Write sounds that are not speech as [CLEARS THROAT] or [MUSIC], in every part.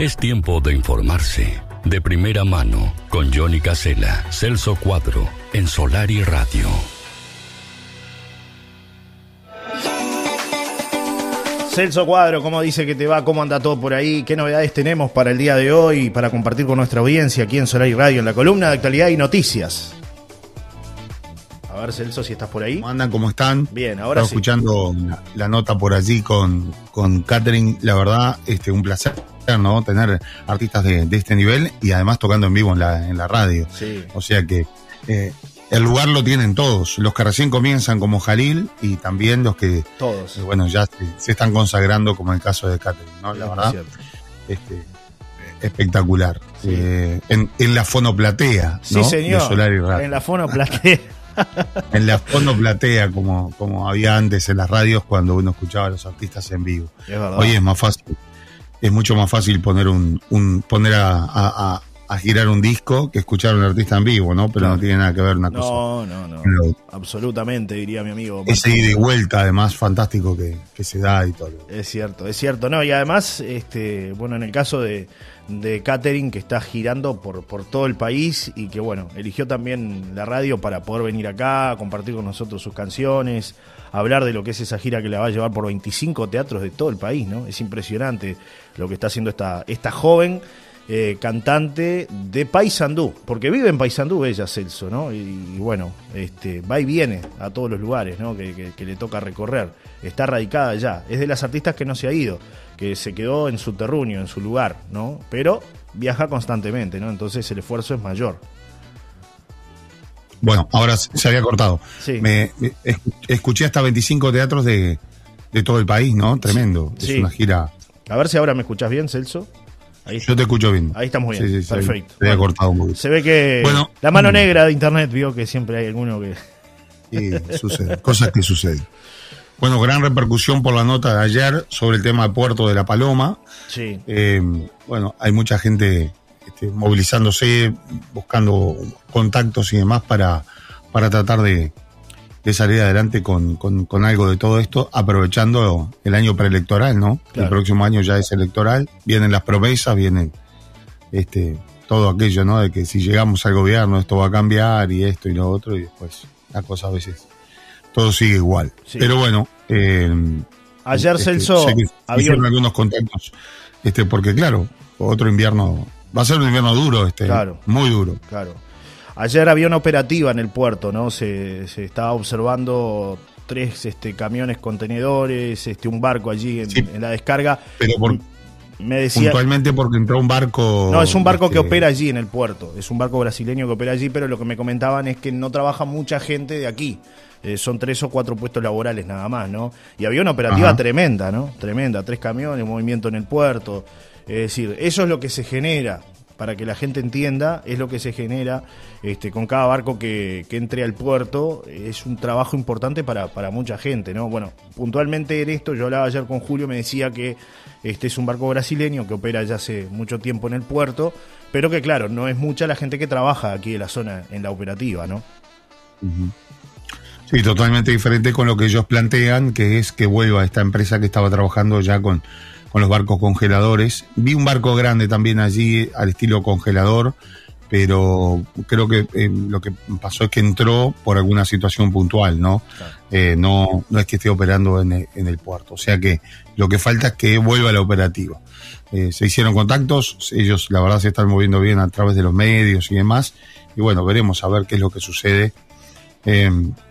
Es tiempo de informarse. De primera mano, con Johnny Casella, Celso Cuadro, en Solar y Radio. Celso Cuadro, ¿cómo dice que te va? ¿Cómo anda todo por ahí? ¿Qué novedades tenemos para el día de hoy para compartir con nuestra audiencia aquí en Solar y Radio en la columna de actualidad y noticias? Ver, Celso, si estás por ahí. ¿Cómo andan? ¿Cómo están? Bien, ahora Estaba sí. escuchando la, la nota por allí con, con Catherine. La verdad, este, un placer, ¿no? Tener artistas de, de este nivel y además tocando en vivo en la, en la radio. Sí. O sea que eh, el lugar lo tienen todos. Los que recién comienzan como Jalil y también los que, Todos. eh, bueno, ya se, se están consagrando como el caso de Catherine, ¿no? La Es verdad, este, espectacular. Sí. Eh, en, en la fonoplatea, Sí, ¿no? señor. De Solar y. En la fono platea. [LAUGHS] [LAUGHS] En la fonoplatea, como, como había antes en las radios cuando uno escuchaba a los artistas en vivo. Es. Hoy es más fácil. Es mucho más fácil poner un, un poner a, a- a- a girar un disco que escuchar a un artista en vivo, ¿no? Pero no tiene nada que ver una cosa. no, no, no. Absolutamente, diría mi amigo. Ese ida y vuelta, además, fantástico que, que se da y todo. Es cierto, es cierto. No, y además, este, bueno, en el caso de, de Catherine, que está girando por, por todo el país y que, bueno, eligió también la radio para poder venir acá, compartir con nosotros sus canciones, hablar de lo que es esa gira que la va a llevar por 25 teatros de todo el país, ¿no? Es impresionante lo que está haciendo esta, esta joven eh, cantante de Paysandú, porque vive en Paysandú ella, Celso, ¿no? Y, bueno, este, va y viene a todos los lugares, ¿no? Que, que- que le toca recorrer. Está radicada allá. Es de las artistas que no se ha ido, que se quedó en su terruño, en su lugar, ¿no? Pero viaja constantemente, ¿no? Entonces el esfuerzo es mayor. Bueno, ahora se había cortado. Sí. Me, es- escuché hasta 25 teatros de, de todo el país, ¿no? Tremendo. Sí. Es una gira. A ver si ahora me escuchas bien, Celso. Ahí, Yo te escucho bien. ahí estamos bien. Sí, sí, Perfecto. Se había cortado un poquito. Se ve que Bueno. la mano negra de internet vio que siempre hay alguno que. Sí, sucede, cosas que suceden. [LAUGHS] Bueno, gran repercusión por la nota de ayer sobre el tema de Puerto de la Paloma. Sí. Eh, bueno, hay mucha gente este, movilizándose, buscando contactos y demás para, para tratar de, de salir adelante con, con- con algo de todo esto, aprovechando el año preelectoral, ¿no? Claro. El próximo año ya es electoral, vienen las promesas, vienen este, todo aquello, ¿no? De que si llegamos al gobierno esto va a cambiar y esto y lo otro, y después la cosa a veces todo sigue igual. Sí. Pero bueno, eh, Ayer, este, Celso, que había algunos contactos, este, porque claro, otro invierno, va a ser un invierno duro, este, Claro. muy duro. Claro. Ayer había una operativa en el puerto, ¿no? Se, se estaba observando tres este, camiones contenedores, este, un barco allí en, Sí. en la descarga. Pero por, Me decía. puntualmente porque entró un barco. No, es un barco que este, opera allí en el puerto. Es un barco brasileño que opera allí, pero lo que me comentaban es que no trabaja mucha gente de aquí. Eh, son tres o cuatro puestos laborales nada más, ¿no? Y había una operativa Ajá. tremenda, ¿no? Tremenda. Tres camiones, movimiento en el puerto. Es decir, eso es lo que se genera, para que la gente entienda, es lo que se genera este, con cada barco que, que entre al puerto. Es un trabajo importante para, para mucha gente, ¿no? Bueno, puntualmente en esto, yo hablaba ayer con Julio, me decía que este es un barco brasileño que opera ya hace mucho tiempo en el puerto, pero que claro, no es mucha la gente que trabaja aquí en la zona, en la operativa, ¿no? Sí, totalmente diferente con lo que ellos plantean, que es que vuelva esta empresa que estaba trabajando ya con, con los barcos congeladores. Vi un barco grande también allí al estilo congelador, pero creo que eh, lo que pasó es que entró por alguna situación puntual, ¿no? Eh, no, no es que esté operando en el, en el puerto. O sea que lo que falta es que vuelva la operativa. Eh, se hicieron contactos, ellos la verdad se están moviendo bien a través de los medios y demás. Y bueno, veremos a ver qué es lo que sucede eh,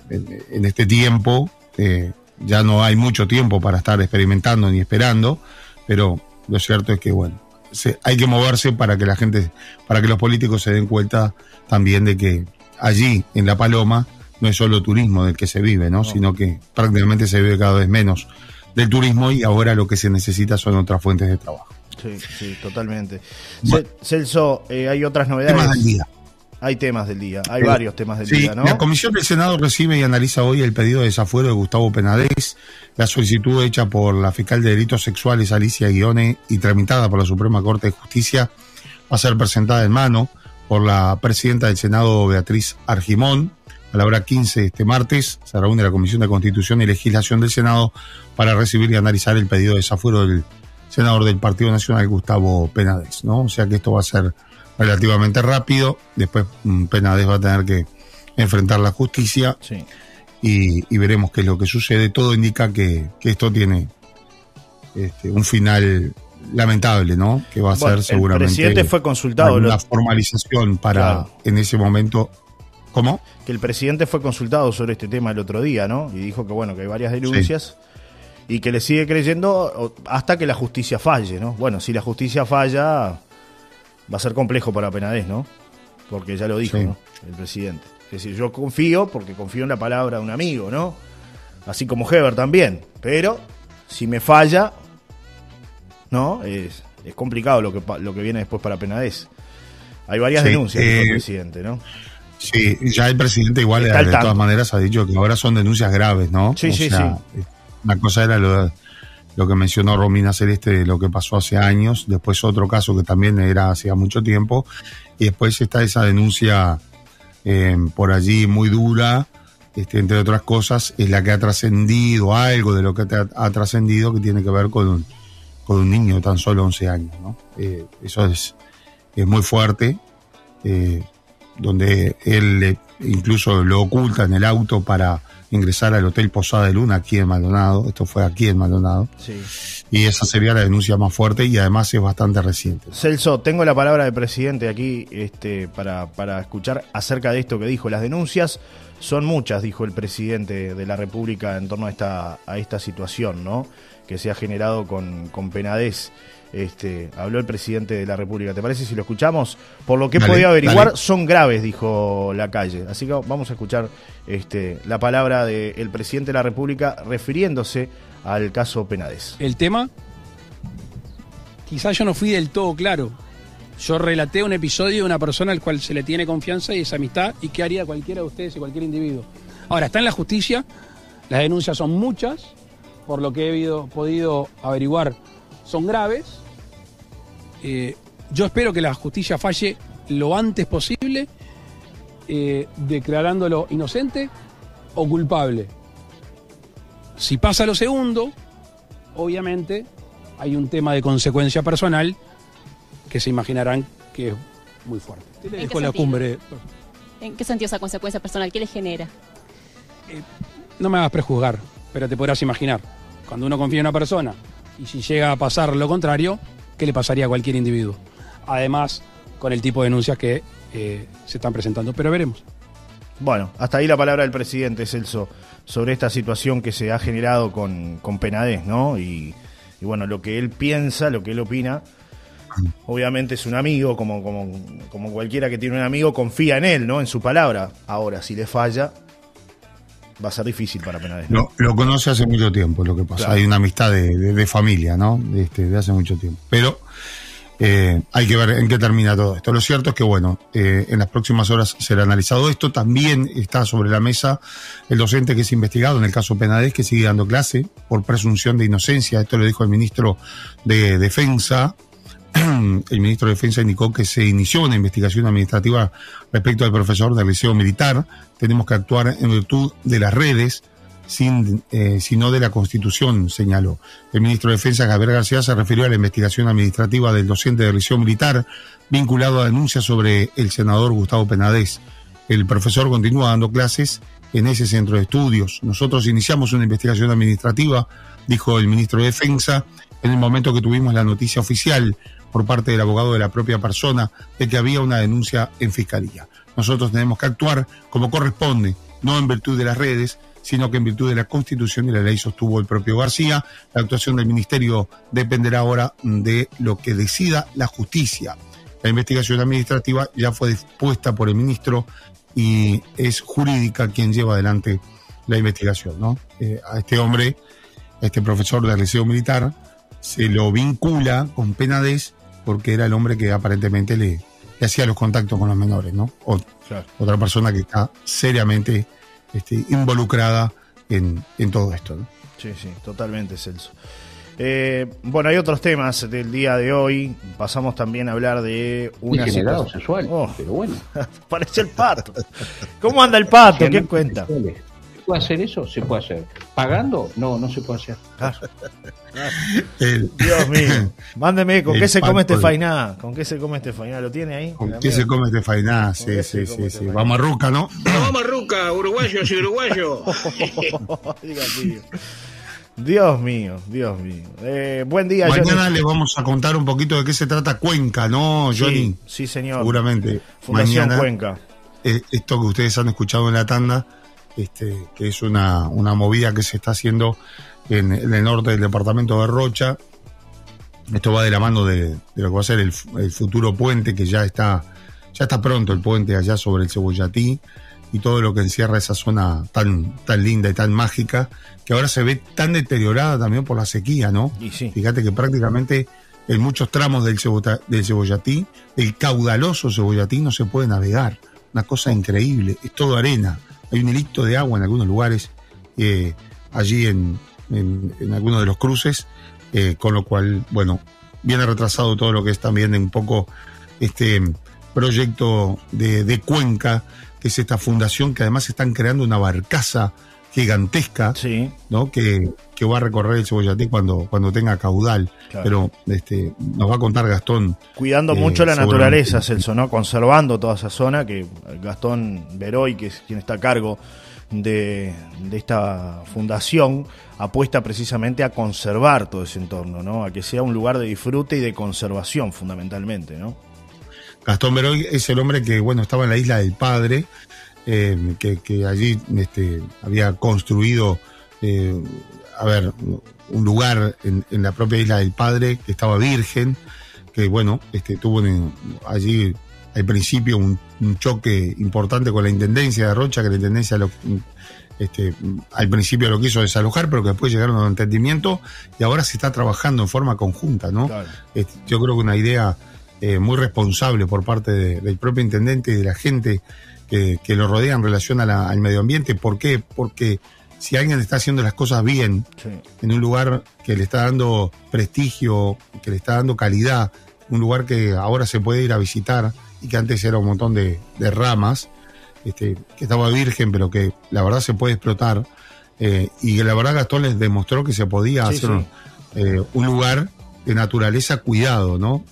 en, este tiempo. Eh, ya no hay mucho tiempo para estar experimentando ni esperando, pero lo cierto es que, bueno, se- hay que moverse para que la gente, para que los políticos se den cuenta también de que allí, en La Paloma, no es solo turismo del que se vive, ¿no? Sino que prácticamente se vive cada vez menos del turismo y ahora lo que se necesita son otras fuentes de trabajo. Sí, sí, totalmente. Bueno. Celso, eh, hay otras novedades. Temas del día. Hay temas del día, hay Eh, varios temas del Sí, día, ¿no? la Comisión del Senado recibe y analiza hoy el pedido de desafuero de Gustavo Penadez, la solicitud hecha por la fiscal de delitos sexuales Alicia Guione y tramitada por la Suprema Corte de Justicia va a ser presentada en mano por la presidenta del Senado Beatriz Argimón. A la hora 15 este martes se reúne la Comisión de Constitución y Legislación del Senado para recibir y analizar el pedido de desafuero del senador del Partido Nacional, Gustavo Penades, ¿no? O sea que esto va a ser relativamente rápido, después mm, Penades va a tener que enfrentar la justicia y, veremos qué es lo que sucede. Todo indica que, esto tiene este, un final lamentable, ¿no? Que va a ser seguramente. El presidente fue consultado. Una formalización para en ese momento. ¿Cómo? Que el presidente fue consultado sobre este tema el otro día, ¿no? Y dijo que, bueno, que hay varias denuncias y que le sigue creyendo hasta que la justicia falle, ¿no? Bueno, si la justicia falla, va a ser complejo para Penades, ¿no? Porque ya lo dijo, ¿no? El presidente. Es decir, yo confío porque confío en la palabra de un amigo, ¿no? Así como Heber también. Pero si me falla, ¿no? Es, es complicado lo que, lo que viene después para Penades. Hay varias denuncias del eh, presidente, ¿no? Sí, ya el presidente igual de, todas maneras ha dicho que ahora son denuncias graves, ¿no? Sí, sí, sí. Una cosa era lo, lo que mencionó Romina Celeste de lo que pasó hace años, después otro caso que también era hacía mucho tiempo, y después está esa denuncia eh, por allí muy dura, este, entre otras cosas, es la que ha trascendido, algo de lo que ha, trascendido que tiene que ver con un, con un niño de tan solo 11 años. ¿no? Eh, eso es, es, muy fuerte, eh, donde él incluso lo oculta en el auto para ingresar al Hotel Posada de Luna aquí en Maldonado. Esto fue aquí en Maldonado. Sí. Y esa sería la denuncia más fuerte y además es bastante reciente. Celso, tengo la palabra del presidente aquí este, para, para escuchar acerca de esto que dijo. Las denuncias son muchas, dijo el presidente de la República en torno a esta, a esta situación, ¿no? Que se ha generado con, con Penades este, habló el presidente de la República. ¿Te parece si lo escuchamos? Por lo que he podido averiguar, son graves, dijo la calle. Así que vamos a escuchar este, la palabra del presidente de la República refiriéndose al caso Penades. El tema, quizás yo no fui del todo claro. Yo relaté un episodio de una persona al cual se le tiene confianza y esa amistad y qué haría cualquiera de ustedes y cualquier individuo. Ahora, está en la justicia, las denuncias son muchas, por lo que he podido averiguar son graves, eh, yo espero que la justicia falle lo antes posible, eh, declarándolo inocente o culpable. Si pasa lo segundo, obviamente hay un tema de consecuencia personal que se imaginarán que es muy fuerte. ¿En qué, la cumbre. ¿En qué sentido esa consecuencia personal? ¿Qué le genera? Eh, no me hagas prejuzgar, pero te podrás imaginar. Cuando uno confía en una persona y si llega a pasar lo contrario, ¿qué le pasaría a cualquier individuo? Además, con el tipo de denuncias que eh, se están presentando, pero veremos. Bueno, hasta ahí la palabra del presidente Celso sobre esta situación que se ha generado con, con Penades, ¿no? Y, bueno, lo que él piensa, lo que él opina, obviamente es un amigo, como, como, como cualquiera que tiene un amigo, confía en él, ¿no? En su palabra. Ahora, si le falla, va a ser difícil para Penades. Lo, conoce hace mucho tiempo, lo que pasa. Hay una amistad de, familia, ¿no? De, este, de hace mucho tiempo. Pero eh, hay que ver en qué termina todo esto. Lo cierto es que, bueno, eh, en las próximas horas será analizado esto. También está sobre la mesa el docente que es investigado en el caso Penades, que sigue dando clase por presunción de inocencia. Esto lo dijo el ministro de Defensa, [CLEARS THROAT] el ministro de Defensa indicó que se inició una investigación administrativa respecto al profesor del Liceo Militar. Tenemos que actuar en virtud de las redes, sin, eh, sino de la Constitución, señaló. El ministro de Defensa, Javier García, se refirió a la investigación administrativa del docente del Liceo Militar vinculado a denuncias sobre el senador Gustavo Penadez. El profesor continúa dando clases en ese centro de estudios. Nosotros iniciamos una investigación administrativa, dijo el ministro de Defensa, en el momento que tuvimos la noticia oficial por parte del abogado de la propia persona de que había una denuncia en fiscalía. Nosotros tenemos que actuar como corresponde, no en virtud de las redes, sino que en virtud de la Constitución y la ley sostuvo el propio García. La actuación del Ministerio dependerá ahora de lo que decida la justicia. La investigación administrativa ya fue dispuesta por el ministro y es jurídica quien lleva adelante la investigación. ¿no? Eh, a este hombre, a este profesor del Liceo Militar, se lo vincula con penades porque era el hombre que aparentemente le, hacía los contactos con los menores, ¿no? Otra persona que está seriamente este, involucrada en, todo esto, ¿no? Sí, sí, totalmente, Celso. Eh, bueno, hay otros temas del día de hoy. Pasamos también a hablar de una situación sexual, oh. pero bueno. [LAUGHS] Parece el pato. ¿Cómo anda el pato? ¿Qué cuenta? ¿Se puede hacer eso? Se puede hacer. pagando, no, no se puede hacer. [LAUGHS] Dios mío. Mándeme, ¿con qué se come este fainá? ¿Con qué se come este fainá? ¿Lo tiene ahí? ¿Con qué se come este fainá? Sí, sí, sí, sí. Vamos a Ruca, ¿no? Vamos a Ruca, uruguayos y uruguayos. [LAUGHS] Dios mío, Dios mío. Eh, buen día, Mañana le vamos a contar un poquito de qué se trata Cuenca, ¿no, Johnny? Sí, señor. Seguramente. Fundación Cuenca. Eh, esto que ustedes han escuchado en la tanda, este, que es una, una movida que se está haciendo en, el norte del departamento de Rocha. Esto va de la mano de, lo que va a ser el, futuro puente, que ya está, ya está pronto el puente allá sobre el Cebollatí y todo lo que encierra esa zona tan, tan linda y tan mágica, que ahora se ve tan deteriorada también por la sequía, ¿no? Fíjate que prácticamente en muchos tramos del, del Cebollatí, el caudaloso Cebollatí no se puede navegar. Una cosa increíble, es todo arena. Hay un hilito de agua en algunos lugares, eh, allí en, en, algunos de los cruces, eh, con lo cual, bueno, viene retrasado todo lo que es también un poco este proyecto de, de Cuenca, es esta fundación que además están creando una barcaza gigantesca, sí. ¿no? Que, que, va a recorrer el Cebollatí cuando, cuando tenga caudal. Pero este, nos va a contar Gastón. Cuidando eh, mucho la naturaleza, Celso, ¿no? Conservando toda esa zona, que Gastón Veroy, que es quien está a cargo de, esta fundación apuesta precisamente a conservar todo ese entorno, ¿no? A que sea un lugar de disfrute y de conservación fundamentalmente, ¿no? Gastón Beroy es el hombre que, bueno, estaba en la isla del Padre, eh, que, allí este, había construido, eh, a ver, un lugar en, la propia isla del Padre que estaba virgen, que, bueno, este, tuvo allí al principio un, choque importante con la intendencia de Rocha, que la intendencia lo, este, al principio lo quiso desalojar, pero que después llegaron a un entendimiento y ahora se está trabajando en forma conjunta, ¿no? Este, yo creo que una idea eh, muy responsable por parte del propio intendente y de la gente que, lo rodea en relación al medio ambiente. ¿Por qué? Porque si alguien está haciendo las cosas bien en un lugar que le está dando prestigio, que le está dando calidad, un lugar que ahora se puede ir a visitar y que antes era un montón de, ramas, este, que estaba virgen, pero que la verdad se puede explotar. Eh, y la verdad Gastón les demostró que se podía hacer eh, Un, lugar de naturaleza cuidado, ¿no?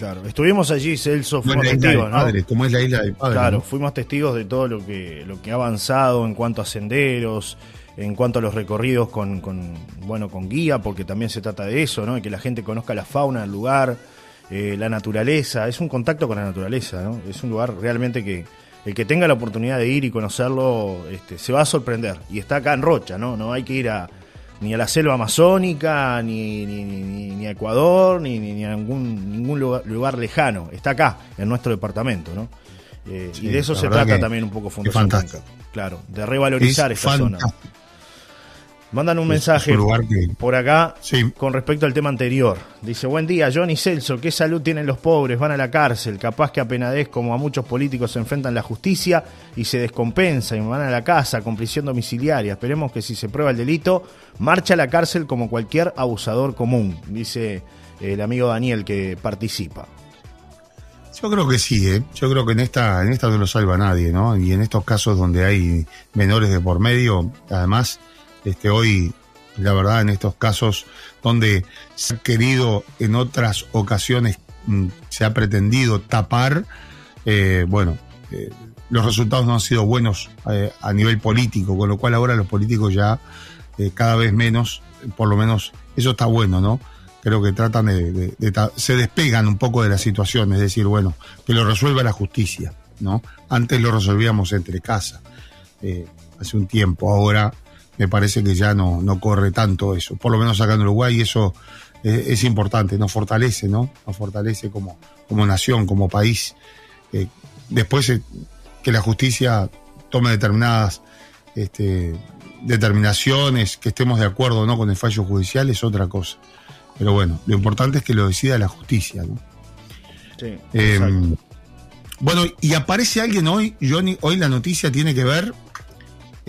Claro, estuvimos allí, Celso, fuimos testigos, ¿no? como es la isla padre. Claro, fuimos testigos de todo lo que, lo que ha avanzado en cuanto a senderos, en cuanto a los recorridos con, con, bueno, con guía, porque también se trata de eso, ¿no? De que la gente conozca la fauna del lugar, eh, la naturaleza, es un contacto con la naturaleza, ¿no? Es un lugar realmente que el que tenga la oportunidad de ir y conocerlo este, se va a sorprender. Y está acá en Rocha, ¿no? No hay que ir a, ni a la selva amazónica, ni, ni, ni, a Ecuador, ni, ni, a ningún, ningún lugar, lejano. Está acá, en nuestro deportamento, ¿no? Eh, y de eso se trata también un poco Fundación Claro, de revalorizar esta zona. Mandan un mensaje por acá con respecto al tema anterior. Dice, buen día, Johnny Celso, ¿qué salud tienen los pobres? Van a la cárcel, capaz que apenadez como a muchos políticos se enfrentan la justicia y se descompensa y van a la casa con prisión domiciliaria. Esperemos que si se prueba el delito, marcha a la cárcel como cualquier abusador común, dice el amigo Daniel que participa. Yo creo que sí, ¿eh? yo creo que en esta, en esta no lo salva nadie, ¿no? Y en estos casos donde hay menores de por medio, además este, hoy, la verdad, en estos casos donde se ha querido en otras ocasiones, mm, se ha pretendido tapar, eh, bueno, eh, los resultados no han sido buenos eh, a nivel político, con lo cual ahora los políticos ya cada vez menos, por lo menos eso está bueno, ¿no? Creo que tratan de, se despegan un poco de la situación, es decir, bueno, que lo resuelva la justicia, ¿no? Antes lo resolvíamos entre casa, hace un tiempo, ahora me parece que ya no, no corre tanto eso. Por lo menos acá en Uruguay eso eh, es, importante, nos fortalece, ¿no? Nos fortalece como, como nación, como país. Eh, después eh, que la justicia tome determinadas este, determinaciones, que estemos de acuerdo no con el fallo judicial es otra cosa. Pero bueno, lo importante es que lo decida la justicia, ¿no? Sí, bueno, y aparece alguien hoy, Johnny, hoy la noticia tiene que ver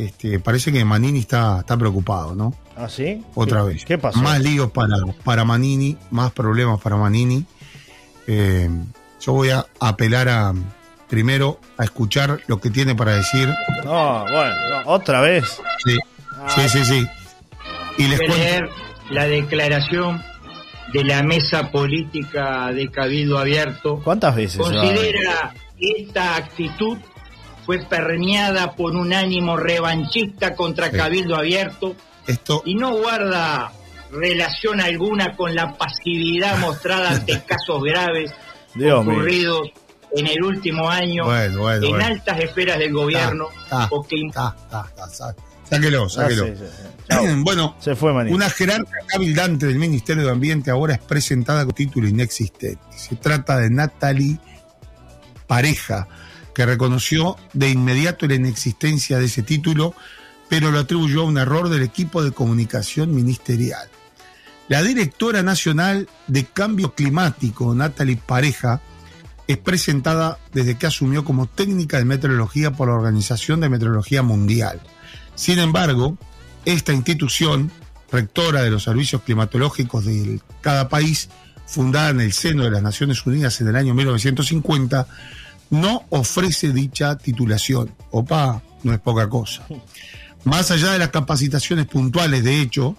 este, parece que Manini está, está preocupado, ¿no? ¿Ah, sí? Otra vez. ¿Qué pasó? Más líos para, para Manini, más problemas para Manini. Eh, yo voy a apelar a primero a escuchar lo que tiene para decir. No, bueno, otra vez. Sí, sí, sí, sí. Y les leer la declaración de la mesa política de Cabildo Abierto. ¿Cuántas veces? Considera esta actitud fue permeada por un ánimo revanchista contra Sí. Cabildo Abierto Esto, y no guarda relación alguna con la pasividad mostrada ante [LAUGHS] casos graves Dios mío. ocurridos en el último año Bueno, bueno, en bueno. altas esferas del gobierno o que sa- sáquelo, Ah, sáquelo. sí, sí. [CLEARS THROAT] Bueno, Se fue. Una jerarca cabildante del Ministerio de Ambiente ahora es presentada con título inexistente. Se trata de Natalie Pareja, que reconoció de inmediato la inexistencia de ese título, pero lo atribuyó a un error del equipo de comunicación ministerial. La directora nacional de Cambio Climático, Natalie Pareja, es presentada desde que asumió como técnica de meteorología por la Organización de Meteorología Mundial. Sin embargo, esta institución, rectora de los servicios climatológicos de cada país, fundada en el seno de las Naciones Unidas en el año 1950, no ofrece dicha titulación. Opa, no es poca cosa. Más allá de las capacitaciones puntuales, de hecho,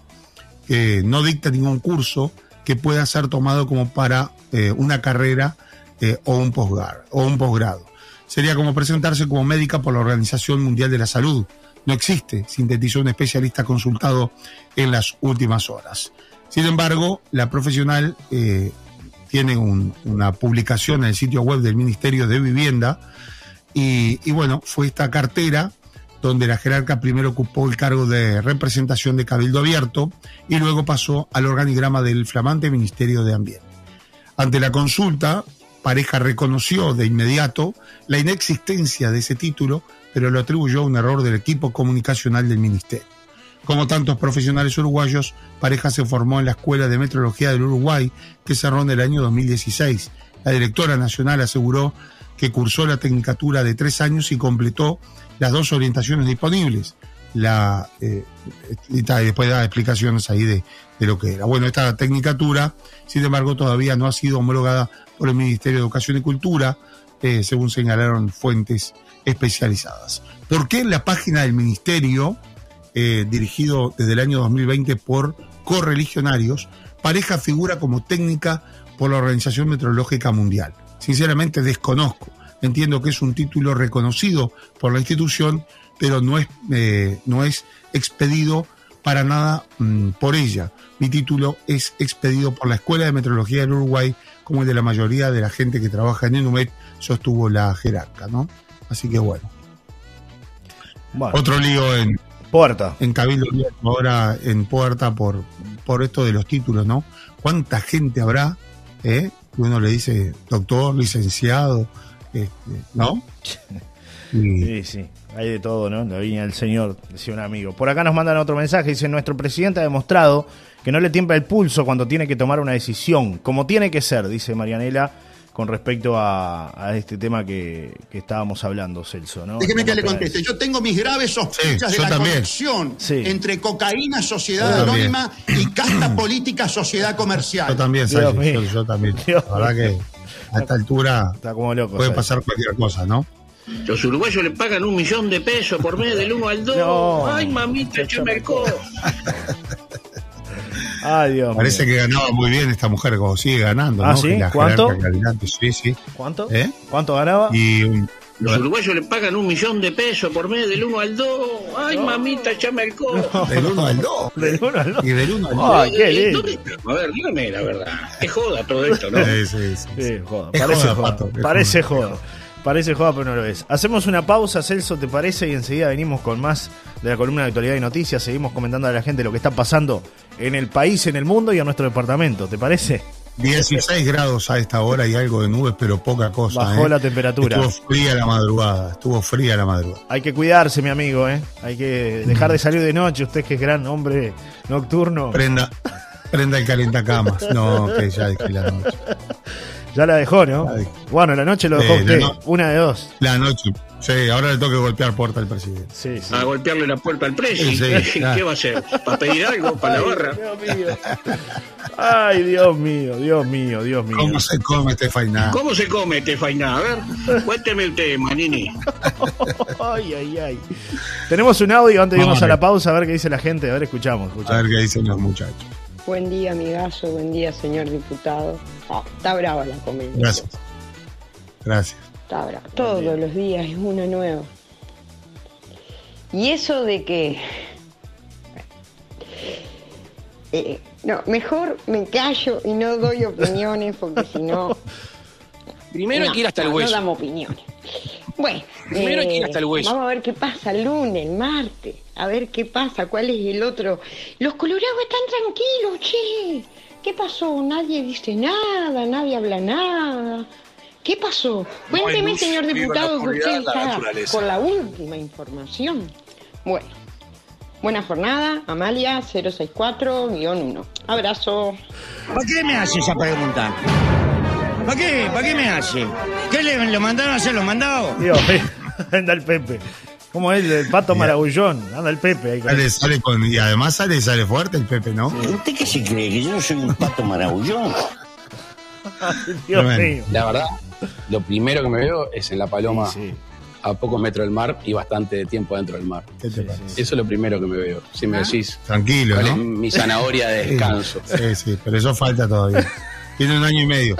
no dicta ningún curso que pueda ser tomado como para eh, una carrera eh, o un posgrado. O un posgrado. Sería como presentarse como médica por la Organización Mundial de la Salud. No existe, sintetizó un especialista consultado en las últimas horas. Sin embargo, la profesional eh, tiene un- una publicación en el sitio web del Ministerio de Vivienda y, y bueno, fue esta cartera donde la jerarca primero ocupó el cargo de representación de Cabildo Abierto y luego pasó al organigrama del flamante Ministerio de Ambiente. Ante la consulta, Pareja reconoció de inmediato la inexistencia de ese título, pero lo atribuyó a un error del equipo comunicacional del Ministerio. Como tantos profesionales uruguayos, Pareja se formó en la Escuela de Meteorología del Uruguay, que cerró en el año 2016. La directora nacional aseguró que cursó la tecnicatura de tres años y completó las dos orientaciones disponibles. La, eh, y después da explicaciones ahí de, de lo que era. Bueno, esta tecnicatura, sin embargo, todavía no ha sido homologada por el Ministerio de Educación y Cultura, eh, según señalaron fuentes especializadas. ¿Por qué en la página del Ministerio, eh, dirigido desde el año 2020 por correligionarios, pareja figura como técnica por la Organización Meteorológica Mundial? Sinceramente desconozco. Entiendo que es un título reconocido por la institución, pero no es, eh, no es expedido para nada mm, por ella. Mi título es expedido por la Escuela de Meteorología del Uruguay, como el de la mayoría de la gente que trabaja en Enumet, sostuvo la jerarca, ¿no? Así que bueno. Bueno, Otro lío en, puerta. en Cabildo ahora en puerta por, por esto de los títulos, ¿no? ¿Cuánta gente habrá? ¿Eh? Uno le dice doctor, licenciado, este, ¿no? [LAUGHS] Y- Sí, sí, hay de todo, ¿no? La viña del Señor, decía un amigo. Por acá nos mandan otro mensaje, dice, nuestro presidente ha demostrado que no le tiembla el pulso cuando tiene que tomar una decisión, como tiene que ser, dice Marianela, con respecto a, a este tema que, que estábamos hablando, Celso, ¿no? Déjeme que le conteste. Yo tengo mis graves sospechas Sí, de yo la también. conexión Sí. entre cocaína, sociedad Yo también. anónima y casta política, sociedad Yo comercial. también, Dios mío. yo, yo también. Dios la verdad que a esta altura Está como loco. puede ¿sabes? pasar cualquier cosa, ¿no? Los uruguayos le pagan un millón de pesos por mes del 1 al 2. No. Ay, mamita, el codo. [LAUGHS] Ay, Dios Parece mío. que ganaba muy bien esta mujer, como sigue ganando, ¿Ah, ¿no? sí? La ¿Cuánto? sí, sí. ¿Cuánto? ¿Eh? ¿Cuánto ganaba? Y um, Los uruguayos le pagan un millón de pesos por mes del 1 al 2. Ay, mamita, échame el codo. del 1 al 2. [LAUGHS] Del uno al dos. Y del 1 al 2. Ay, qué lindo. A ver, dígame la verdad. Es joda todo esto, ¿no? Sí, sí, sí. Sí, joda. Es Parece joda, joda. Pato, es Parece joda. Parece joda, pero no lo es. Hacemos una pausa, Celso, ¿te parece? Y enseguida venimos con más de la columna de actualidad y noticias. Seguimos comentando a la gente lo que está pasando en el país, en el mundo y en nuestro departamento. ¿Te parece? 16 grados a esta hora y algo de nubes, pero poca cosa. Bajó ¿eh? la temperatura. Estuvo fría la madrugada, estuvo fría la madrugada. Hay que cuidarse, mi amigo, ¿eh? Hay que dejar de salir de noche. Usted que es gran hombre nocturno. Prenda, prenda el calentacamas. No, que ya dejé la noche. [LAUGHS] Ya la dejó, ¿no? La. Bueno, la noche lo dejó Eh, usted. no- Una de dos. La noche, Sí, ahora le toca golpear puerta al presidente. Sí, sí. A golpearle la puerta al precio. Sí, claro. ¿Qué va a hacer? ¿Para pedir algo? ¿Para la barra? Dios mío. Ay, Dios mío, Dios mío, Dios mío. ¿Cómo se come este fainá? ¿Cómo se come este fainá? A ver, cuénteme usted, Manini. Ay, ay, ay. Tenemos un audio antes de irnos a a la pausa a ver qué dice la gente. A ver, escuchamos. A escuchamos. ver qué dicen los muchachos. Buen día, amigazo. Buen día, señor diputado. Ah, está brava la comedia. Gracias. Gracias. Está brava. Todos los días es una nueva. Y eso de que... Eh, no, mejor me callo y no doy opiniones porque si no... [LAUGHS] Primero hay no, que ir hasta el no, hueso. No damos opiniones. Bueno, eh, Primero ir hasta el hueso. Vamos a ver qué pasa el lunes, el martes. A ver qué pasa, cuál es el otro. Los colorados están tranquilos, che. ¿Qué pasó? Nadie dice nada, nadie habla nada. ¿Qué pasó? Cuénteme, luz, señor diputado, que usted la está con la última información. Bueno, buena jornada, Amalia 064-1. Abrazo. ¿Para qué me hace esa pregunta? ¿Para qué? ¿Para qué me hace? ¿Qué le lo mandaron a hacer los mandados? Dios mío. [LAUGHS] Anda el Pepe. ¿Cómo es el pato maragullón? Anda el Pepe ahí. con- Sale, sale con, y además sale, sale fuerte el Pepe, ¿no? ¿Usted qué se cree? ¿Que yo no soy un pato marabullón? Dios mío. La verdad, lo primero que me veo es en La Paloma, Sí, sí. a pocos metros del mar y bastante tiempo dentro del mar. ¿Qué te parece? Eso es lo primero que me veo. Si me decís, Tranquilo, ¿cuál es ¿no? mi zanahoria de descanso? Sí, sí, pero eso falta todavía. [LAUGHS] Tiene un año y medio.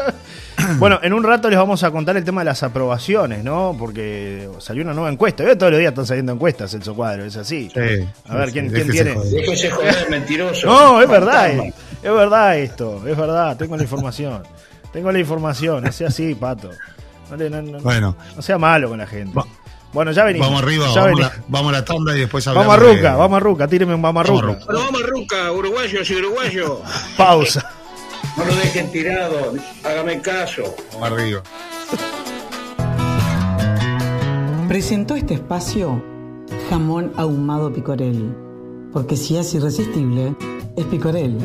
[CLEARS THROAT] Bueno, en un rato les vamos a contar el tema de las aprobaciones, ¿no? Porque salió una nueva encuesta. Yo todos los días están saliendo encuestas, Celso Cuadro, es así. Sí, A ver, sí, ¿quién, sí, quién tiene? Déjese joder, mentiroso. No, es verdad, es, es verdad esto, es verdad, tengo la información. Tengo la información, no sea así, pato. No, le- no- no- Bueno, no sea malo con la gente. Va- Bueno, ya venimos. vamos arriba, ya vamos, venimos. a la, vamos a la tanda y después Vamos hablamos a Ruca, de- vamos a Ruca, tíreme un vamos a Vamos a Ruca. Vamos, Ruca, uruguayos y uruguayos. Pausa. No lo dejen tirado, hágame caso. Vamos arriba. Presentó este espacio jamón ahumado picorel, porque si es irresistible, es picorel.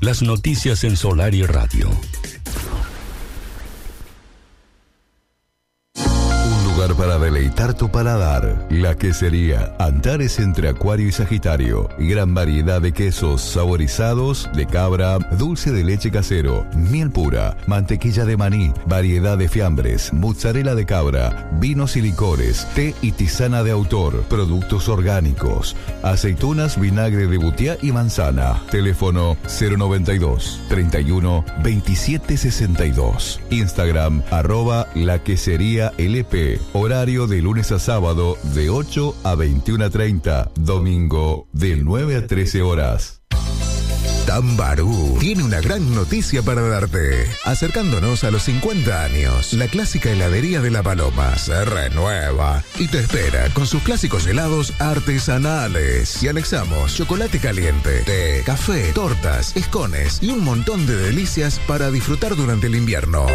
Las noticias en Solar y Radio. Deleitar tu paladar. La quesería Antares entre Acuario y Sagitario. Gran variedad de quesos saborizados, de cabra, dulce de leche casero, miel pura, mantequilla de maní, variedad de fiambres, mozzarella de cabra, vinos y licores, té y tisana de autor, productos orgánicos, aceitunas, vinagre de butiá y manzana. Teléfono 092 31 27 62. Instagram arroba la quesería LP. Horario de lunes a sábado de 8 a 21 a 30. Domingo de 9 a 13 horas. Tambarú tiene una gran noticia para darte. Acercándonos a los 50 años, la clásica heladería de la Paloma se renueva y te espera con sus clásicos helados artesanales. Y anexamos chocolate caliente, té, café, tortas, escones y un montón de delicias para disfrutar durante el invierno.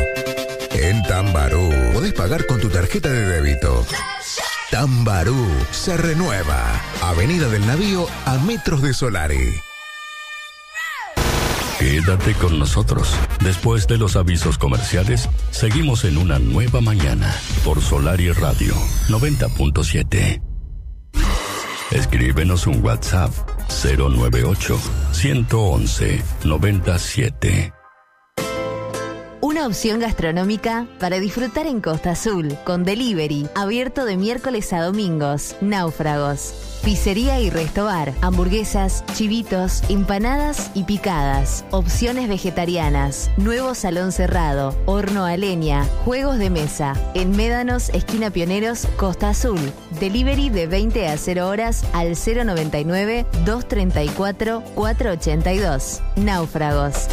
En Tambarú podés pagar con tu tarjeta de débito. Tambarú se renueva. Avenida del Navío a metros de Solari. Quédate con nosotros. Después de los avisos comerciales, seguimos en una nueva mañana por Solar y Radio 90.7. Escríbenos un WhatsApp 098 111 97. Una opción gastronómica para disfrutar en Costa Azul, con delivery, abierto de miércoles a domingos, náufragos. Pizzería y restobar, hamburguesas, chivitos, empanadas y picadas, opciones vegetarianas, nuevo salón cerrado, horno a leña, juegos de mesa, en Médanos, esquina Pioneros, Costa Azul. Delivery de 20 a 0 horas al 099-234-482. Náufragos.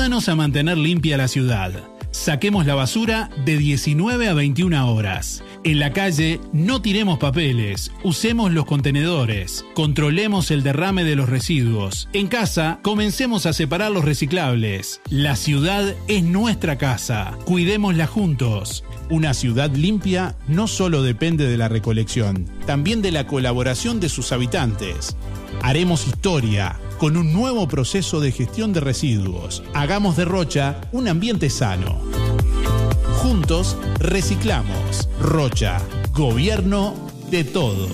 Ayúdanos a mantener limpia la ciudad. Saquemos la basura de 19 a 21 horas. En la calle, no tiremos papeles, usemos los contenedores, controlemos el derrame de los residuos. En casa, comencemos a separar los reciclables. La ciudad es nuestra casa, cuidémosla juntos. Una ciudad limpia no solo depende de la recolección, también de la colaboración de sus habitantes. Haremos historia con un nuevo proceso de gestión de residuos. Hagamos de Rocha un ambiente sano. Juntos reciclamos. Rocha, gobierno de todos.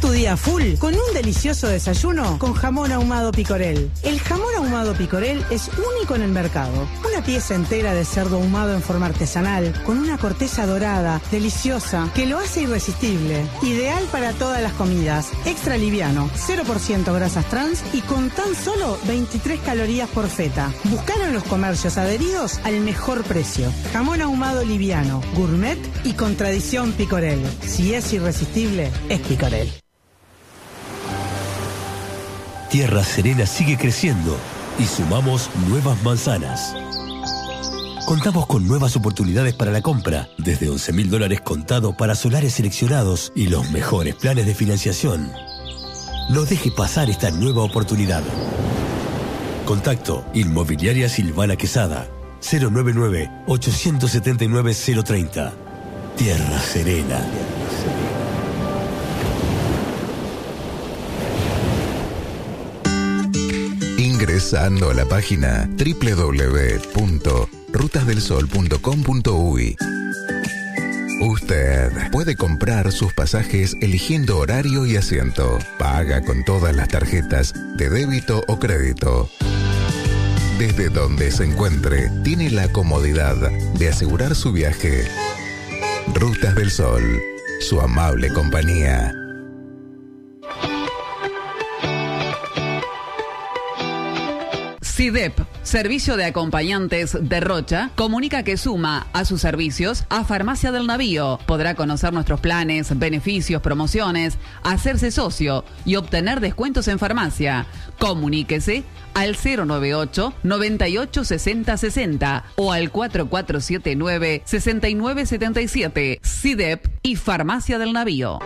Tu día full con un delicioso desayuno con jamón ahumado picorel. El jamón ahumado picorel es único en el mercado. Una pieza entera de cerdo ahumado en forma artesanal, con una corteza dorada, deliciosa, que lo hace irresistible. Ideal para todas las comidas. Extra liviano, 0% grasas trans y con tan solo 23 calorías por feta. Buscar en los comercios adheridos al mejor precio. Jamón ahumado liviano, gourmet y con tradición picorel. Si es irresistible, es picorel. Tierra Serena sigue creciendo y sumamos nuevas manzanas. Contamos con nuevas oportunidades para la compra, desde 11 mil dólares contado para solares seleccionados y los mejores planes de financiación. No deje pasar esta nueva oportunidad. Contacto Inmobiliaria Silvana Quesada 099-879-030. Tierra Serena. Ingresando a la página www.rutasdelsol.com.uy. Usted puede comprar sus pasajes eligiendo horario y asiento. Paga con todas las tarjetas de débito o crédito. Desde donde se encuentre, tiene la comodidad de asegurar su viaje. Rutas del Sol, su amable compañía. CIDEP, Servicio de Acompañantes de Rocha, comunica que suma a sus servicios a Farmacia del Navío. Podrá conocer nuestros planes, beneficios, promociones, hacerse socio y obtener descuentos en farmacia. Comuníquese al 098 98 60 60 o al 4479 6977. CIDEP y Farmacia del Navío.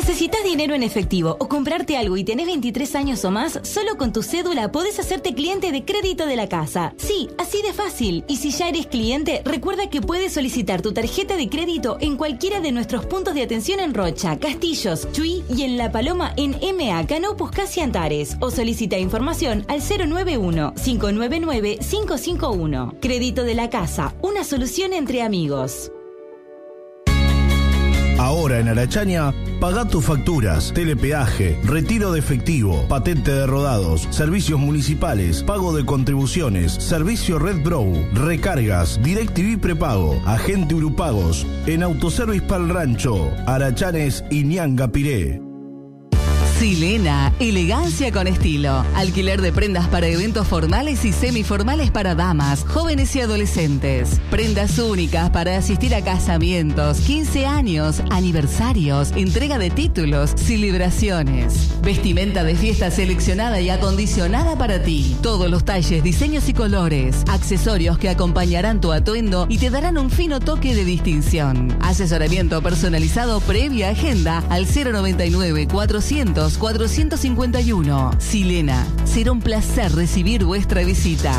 Necesitas dinero en efectivo o comprarte algo y tenés 23 años o más, solo con tu cédula podés hacerte cliente de crédito de la casa. Sí, así de fácil. Y si ya eres cliente, recuerda que puedes solicitar tu tarjeta de crédito en cualquiera de nuestros puntos de atención en Rocha, Castillos, Chuy y en La Paloma en MA, Canopus, Casi Antares. O solicita información al 091-599-551. Crédito de la casa, una solución entre amigos. Ahora en Arachaña, paga tus facturas, telepeaje, retiro de efectivo, patente de rodados, servicios municipales, pago de contribuciones, servicio Red Brow, recargas, DirecTV prepago, agente Urupagos, en Autoservice para el Rancho, Arachanes y Piré. Silena, elegancia con estilo. Alquiler de prendas para eventos formales y semiformales para damas, jóvenes y adolescentes. Prendas únicas para asistir a casamientos, 15 años, aniversarios, entrega de títulos, celebraciones. Vestimenta de fiesta seleccionada y acondicionada para ti. Todos los talles, diseños y colores. Accesorios que acompañarán tu atuendo y te darán un fino toque de distinción. Asesoramiento personalizado previa agenda al 099 400 451. Silena, será un placer recibir vuestra visita.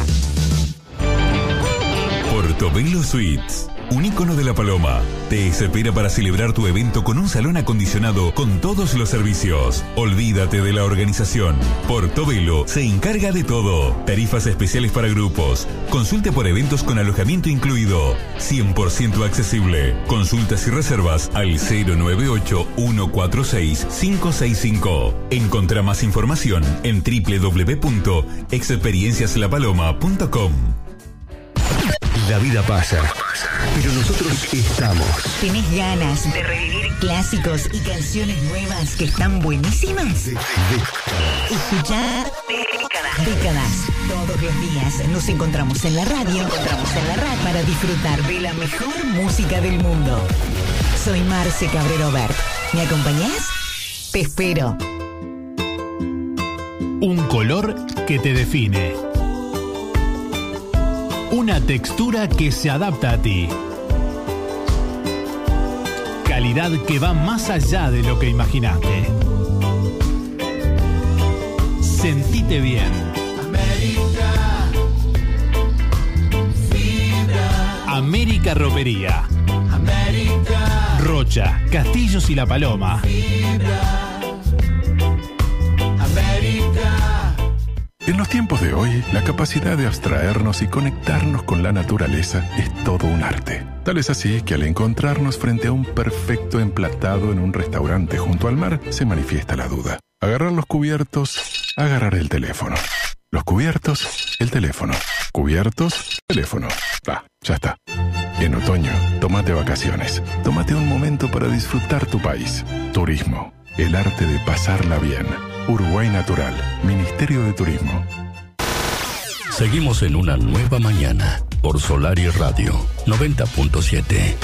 Portobello Suites. Un ícono de la Paloma. Te espera para celebrar tu evento con un salón acondicionado con todos los servicios. Olvídate de la organización. Portobello se encarga de todo. Tarifas especiales para grupos. Consulte por eventos con alojamiento incluido. 100% accesible. Consultas y reservas al 098-146-565. Encontra más información en www.experienciaslapaloma.com. La vida pasa, pero nosotros estamos. ¿Tenés ganas de revivir clásicos y canciones nuevas que están buenísimas? Escucha décadas. décadas. Todos los días nos encontramos en la radio, encontramos en la radio para disfrutar de la mejor música del mundo. Soy Marce Cabrero Bert. ¿Me acompañás? Te espero. Un color que te define. Una textura que se adapta a ti. Calidad que va más allá de lo que imaginaste. Sentite bien. América. Fibra. América Ropería. América. Rocha, Castillos y La Paloma. Fibra. En los tiempos de hoy, la capacidad de abstraernos y conectarnos con la naturaleza es todo un arte. Tal es así que al encontrarnos frente a un perfecto emplatado en un restaurante junto al mar, se manifiesta la duda. Agarrar los cubiertos, agarrar el teléfono. Los cubiertos, el teléfono. Cubiertos, teléfono. Ah, ya está. En otoño, tómate vacaciones. Tómate un momento para disfrutar tu país. Turismo, el arte de pasarla bien. Uruguay Natural, Ministerio de Turismo. Seguimos en una nueva mañana por Solar y Radio 90.7.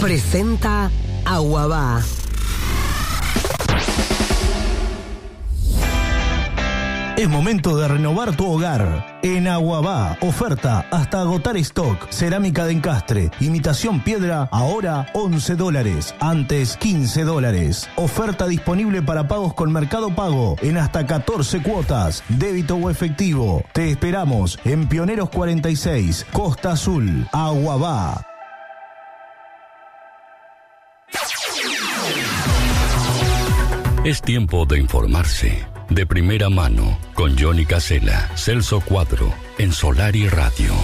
Presenta Aguabá. Es momento de renovar tu hogar. En Aguabá, oferta hasta agotar stock. Cerámica de encastre, imitación piedra, ahora 11 dólares, antes 15 dólares. Oferta disponible para pagos con Mercado Pago en hasta 14 cuotas, débito o efectivo. Te esperamos en Pioneros 46, Costa Azul, Aguabá. Es tiempo de informarse. De primera mano, con Johnny Casela, Celso Cuadro, en Solar y Radio.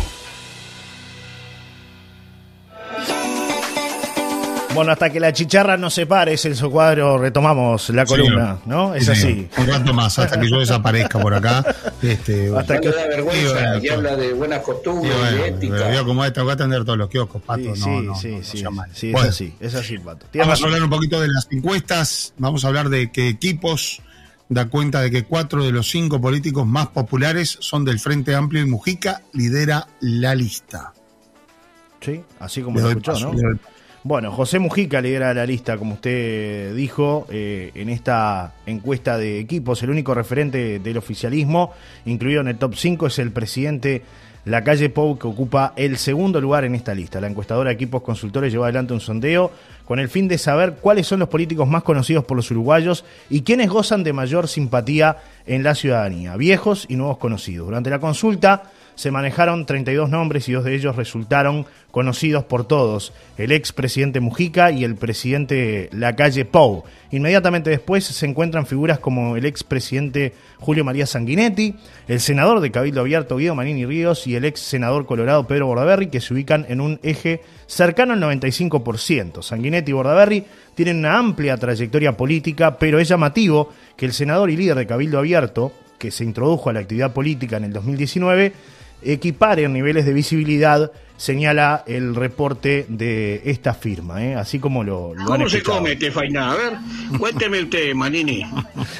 Bueno, hasta que la chicharra no se pare, Celso Cuadro, retomamos la Sí, columna, ¿no? Es sí, así. Un rato más, hasta que yo desaparezca por acá. Este, [LAUGHS] Hasta que- da vergüenza y habla de buenas costumbres, Sí, bueno, de ética. Veo cómo esta, voy a atender todos los kioscos, Pato. Sí, no, sí, no, sí, no, sí, Bueno, es así, es así, Pato. Vamos a hablar un poquito de las encuestas. Vamos a hablar de que equipos da cuenta de que cuatro de los cinco políticos más populares son del Frente Amplio y Mujica lidera la lista. Sí, así como Le lo escuchó, paso, ¿no? Bueno, José Mujica lidera la lista, como usted dijo, eh, en esta encuesta de equipos. El único referente del oficialismo, incluido en el top 5, es el presidente Lacalle Pou, que ocupa el segundo lugar en esta lista. La encuestadora Equipos Consultores llevó adelante un sondeo con el fin de saber cuáles son los políticos más conocidos por los uruguayos y quiénes gozan de mayor simpatía en la ciudadanía, viejos y nuevos conocidos. Durante la consulta se manejaron 32 nombres y dos de ellos resultaron conocidos por todos, el ex presidente Mujica y el presidente Lacalle Pou. Inmediatamente después se encuentran figuras como el ex presidente Julio María Sanguinetti, el senador de Cabildo Abierto Guido Manini Ríos y el ex senador colorado Pedro Bordaberry, que se ubican en un eje cercano al 95%. Sanguinetti y Bordaberry tienen una amplia trayectoria política, pero es llamativo que el senador y líder de Cabildo Abierto, que se introdujo a la actividad política en el 2019, equipare en niveles de visibilidad, señala el reporte de esta firma, ¿eh? así como lo, lo han ¿Cómo se come este fainá? A ver, cuénteme usted, Manini.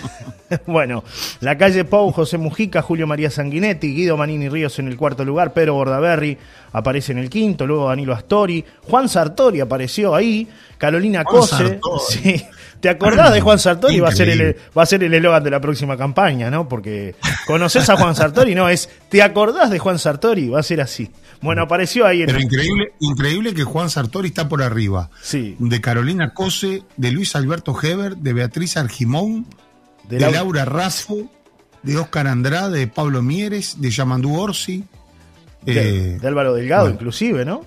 [LAUGHS] bueno, la calle Pou, José Mujica, Julio María Sanguinetti, Guido Manini Ríos en el cuarto lugar, Pedro Bordaberry aparece en el quinto, luego Danilo Astori, Juan Sartori apareció ahí, Carolina Juan Cose, Sartori. [LAUGHS] sí. ¿Te acordás de Juan Sartori? Va a ser el Increíble. va a ser el eslogan de la próxima campaña, ¿no? Porque conoces a Juan Sartori, no es ¿te acordás de Juan Sartori? Va a ser así. Bueno, apareció ahí en Pero el- increíble, increíble que Juan Sartori está por arriba. Sí. De Carolina Cose, de Luis Alberto Heber, de Beatriz Argimón, de, De Lau- Laura Raffo, de Oscar Andrade, de Pablo Mieres, de Yamandú Orsi. de, eh, de Álvaro Delgado, bueno. inclusive, ¿no?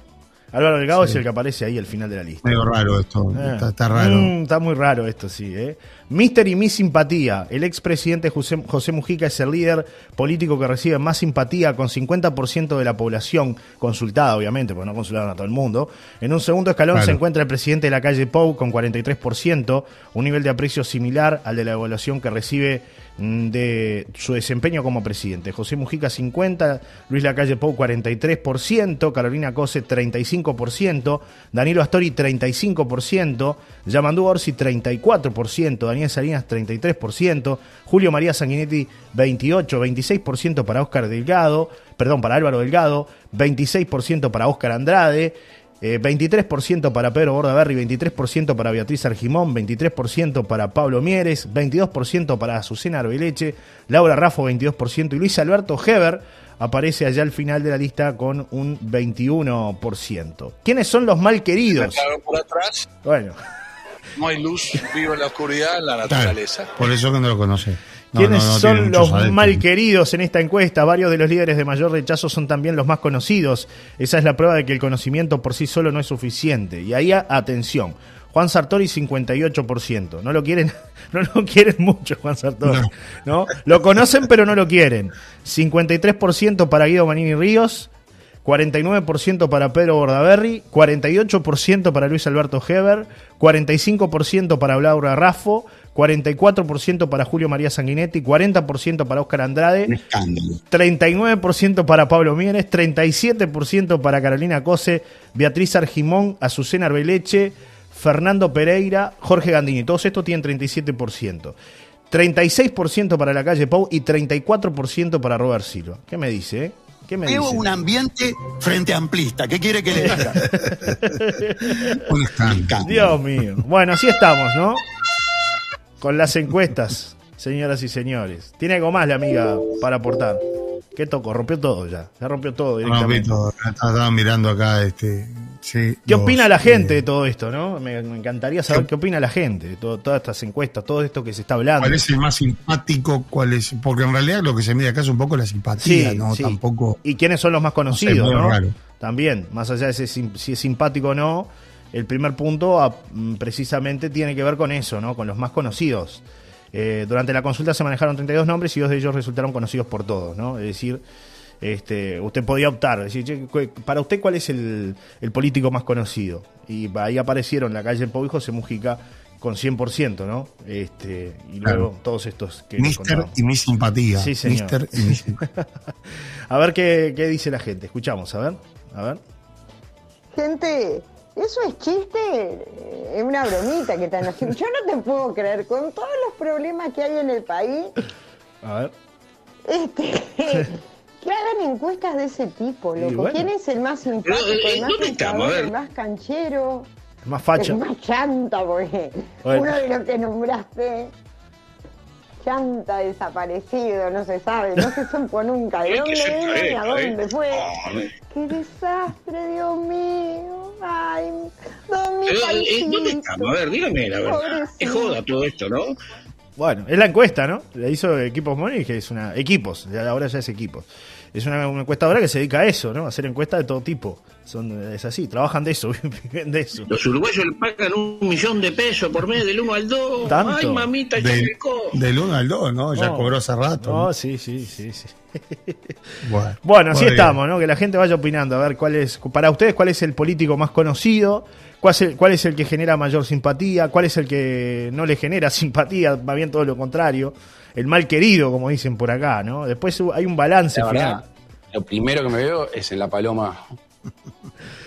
Álvaro Delgado Sí. es el que aparece ahí al final de la lista. medio raro esto, Ah. está, está raro. Mm, está muy raro esto, sí. ¿eh? Mister y mi simpatía. El expresidente José, José Mujica es el líder político que recibe más simpatía, con 50% de la población consultada, obviamente, porque no consultaron a todo el mundo. En un segundo escalón Claro. se encuentra el presidente de la calle Pou con 43%, un nivel de aprecio similar al de la evaluación que recibe de su desempeño como presidente. José Mujica 50, Luis Lacalle Pou 43%, Carolina Cose 35%, Danilo Astori 35%, Yamandú Orsi 34%, Daniel Salinas 33%, Julio María Sanguinetti 28, 26% para Oscar Delgado, perdón, para Álvaro Delgado, 26% para Oscar Andrade, Eh, 23% para Pedro Bordaberry, 23% para Beatriz Argimón, 23% para Pablo Mieres, 22% para Azucena Arbeleche, Laura Raffo 22% y Luis Alberto Heber aparece allá al final de la lista con un 21%. ¿Quiénes son los mal queridos? Claro, por atrás Bueno, no hay luz, vivo en la oscuridad, en la naturaleza. Por eso que no lo conoce. ¿Quiénes no, no tiene son los adeptos. mal queridos en esta encuesta? Varios de los líderes de mayor rechazo son también los más conocidos. Esa es la prueba de que el conocimiento por sí solo no es suficiente. Y ahí, atención, Juan Sartori 58%. No lo quieren, [LAUGHS] no lo quieren mucho Juan Sartori. ¿no? Lo conocen pero no lo quieren. 53% para Guido Manini Ríos. 49% para Pedro Bordaberry, 48% para Luis Alberto Heber, 45% para Laura Raffo, 44% para Julio María Sanguinetti, 40% para Óscar Andrade, 39% para Pablo Mieres, 37% para Carolina Cose, Beatriz Argimón, Azucena Arbeleche, Fernando Pereira, Jorge Gandini. Todos estos tienen 37%. 36% para la calle Pau y 34% para Robert Silva. ¿Qué me dice? eh? ¿Qué me Veo dice? un ambiente frente amplista. ¿Qué quiere que le diga? [LAUGHS] Dios mío. Bueno, así estamos, ¿no? Con las encuestas, señoras y señores. Tiene algo más la amiga para aportar. ¿Qué tocó? Rompió todo ya. Ya rompió todo No, directamente. Vito, estaba mirando acá, este, sí, ¿Qué los, opina la eh, gente de todo esto, no? Me, me encantaría saber qué opina la gente de todo- todas estas encuestas, todo esto que se está hablando. ¿Cuál es el más simpático? ¿Cuál es? Porque en realidad lo que se mide acá es un poco la simpatía, Sí, ¿no? sí. Tampoco. ¿Y quiénes son los más conocidos, no? raro. También, más allá de si es simpático o no, el primer punto ah, mm, precisamente tiene que ver con eso, ¿no? Con los más conocidos. Eh, durante la consulta se manejaron 32 nombres y dos de ellos resultaron conocidos por todos, ¿no? Es decir, este, usted podía optar, decir, "Che, cu- para usted cuál es el, el político más conocido. Y ahí aparecieron la calle Pau y José Mujica con 100%, ¿no? Este, y luego Claro. todos estos que Mister y mi simpatía. Sí, señor. Mister y mi simpatía. [LAUGHS] A ver qué, qué dice la gente. Escuchamos, a ver. A ver. Gente, eso es chiste, eh, es una bromita que están haciendo. Yo no te puedo creer, con todos los problemas que hay en el país, A ver. este, [LAUGHS] que hagan encuestas de ese tipo, loco. bueno. ¿Quién es el más simpático, eh, el más ver. el más canchero, Más facha. el más chanta? Porque Bueno. uno de los que nombraste, chanta desaparecido, no se sabe, no se supo nunca de [LAUGHS] dónde vino ni a dónde fue. Ah, ¡Qué desastre, Dios mío! ¡Ay, don mi Pero, eh! ¿Dónde estamos? A ver, dígame la verdad. Pobrecito. Es joda todo esto, ¿no? Bueno, es la encuesta, ¿no? La hizo Equipos Money, que es una. Equipos, ya ahora ya es equipos. Es una, una encuestadora que se dedica a eso, ¿no? A hacer encuestas de todo tipo. Son, es así, trabajan de eso, [LAUGHS] viven de eso. Los uruguayos le pagan un millón de pesos por mes del 1 al 2. ¿Tanto? Ay, mamita, ya co- del 1 al 2, ¿no? Ya No. cobró hace rato. No, ¿no? sí, sí, sí, sí. [LAUGHS] Bueno, Bueno, así estamos, ¿no? Que la gente vaya opinando. A ver, cuál es, para ustedes, cuál es el político más conocido, cuál es el, cuál es el que genera mayor simpatía, cuál es el que no le genera [LAUGHS] simpatía, va bien todo lo contrario. El mal querido, como dicen por acá, ¿no? Después hay un balance La verdad, lo primero que me veo es en la paloma. [LAUGHS]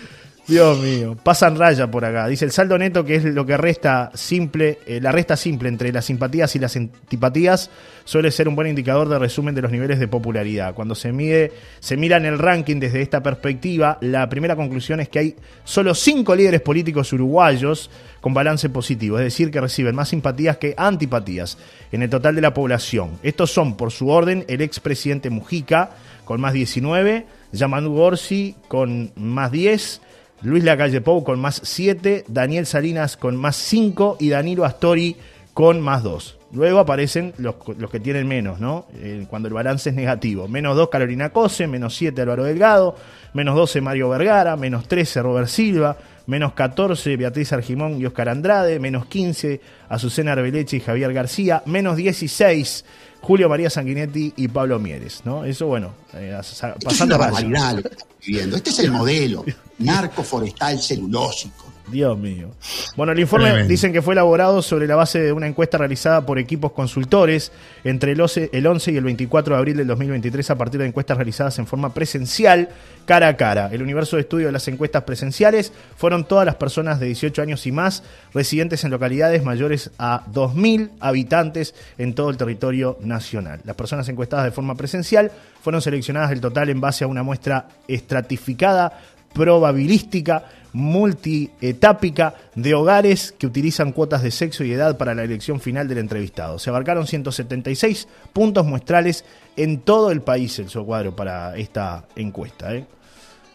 Dios mío, pasan raya por acá. Dice el saldo neto, que es lo que resta simple, eh, la resta simple entre las simpatías y las antipatías, suele ser un buen indicador de resumen de los niveles de popularidad. Cuando se mide, se mira en el ranking desde esta perspectiva, la primera conclusión es que hay solo cinco líderes políticos uruguayos con balance positivo, es decir, que reciben más simpatías que antipatías en el total de la población. Estos son, por su orden, el expresidente Mujica con más 19, Yamandu Gorsi con más 10, Luis Lacalle Pou con más 7, Daniel Salinas con más 5 y Danilo Astori con más 2. Luego aparecen los, los que tienen menos, ¿no? Eh, cuando el balance es negativo. Menos 2 Carolina Cose, menos 7 Álvaro Delgado, menos 12 Mario Vergara, menos 13 Robert Silva, menos 14 Beatriz Argimón y Oscar Andrade, menos 15 Azucena Arbeleche y Javier García, menos 16 Julio María Sanguinetti y Pablo Mieres, ¿no? Eso, bueno, eh, sa- Esto es pasando una barbaridad lo que estamos viviendo. Este es el modelo. [LAUGHS] Narco forestal celulósico. Dios mío. Bueno, el informe Tremendo. dicen que fue elaborado sobre la base de una encuesta realizada por equipos consultores entre el 11, el 11 y el 24 de abril del 2023 a partir de encuestas realizadas en forma presencial, cara a cara. El universo de estudio de las encuestas presenciales fueron todas las personas de 18 años y más residentes en localidades mayores a 2.000 habitantes en todo el territorio nacional. Las personas encuestadas de forma presencial fueron seleccionadas del total en base a una muestra estratificada probabilística multietápica de hogares que utilizan cuotas de sexo y edad para la elección final del entrevistado. Se abarcaron 176 puntos muestrales en todo el país, el cuadro para esta encuesta, ¿eh?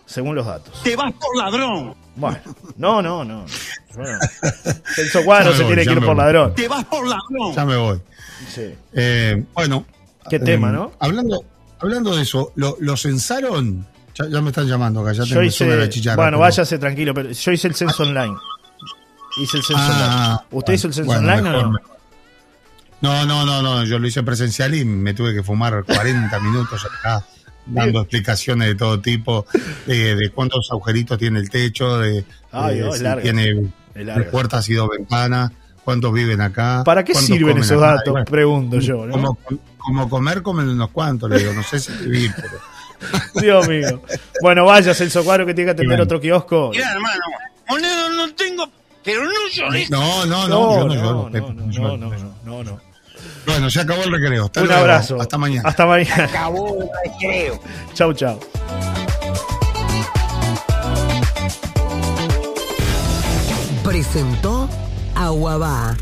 según los datos. ¡Te vas por ladrón! Bueno, no, no, no. Bueno, Celso [LAUGHS] Cuadro Ya me se voy, tiene que ir por voy. ladrón. ¡Te vas por ladrón! Ya me voy. Sí. Eh, bueno. Qué eh, tema, ¿no? Hablando, hablando de eso, ¿lo, lo censaron? Ya, ya me están llamando acá, ya Yo tengo hice, la chicharra. bueno, pero- váyase tranquilo, pero yo hice el censo online. Hice el censo Ah, online. ¿Usted hizo el censo bueno, online mejor, o no? mejor. No, no, no, no, yo lo hice presencial y me tuve que fumar 40 [LAUGHS] minutos acá dando explicaciones de todo tipo, de, de cuántos agujeritos tiene el techo, de, Ay, de oh, es si larga, tiene puertas y dos ventanas, cuántos viven acá. ¿Para qué sirven esos acá. datos? Bueno, Pregunto yo, ¿no? Como, como comer, comen unos cuantos, le digo, no sé si vivir, pero... [LAUGHS] Dios mío. Bueno, vaya, Celso Cuadro, que tiene que atender Bueno. otro kiosco. Mira, hermano, moneda no tengo, pero no llores. No, no, no, yo no lloro, no lloro. no, no, no. Bueno, se acabó el recreo. Hasta Un luego. abrazo. Hasta mañana. Hasta mañana. Acabó el recreo. Chau, chau. Presentó Aguabá.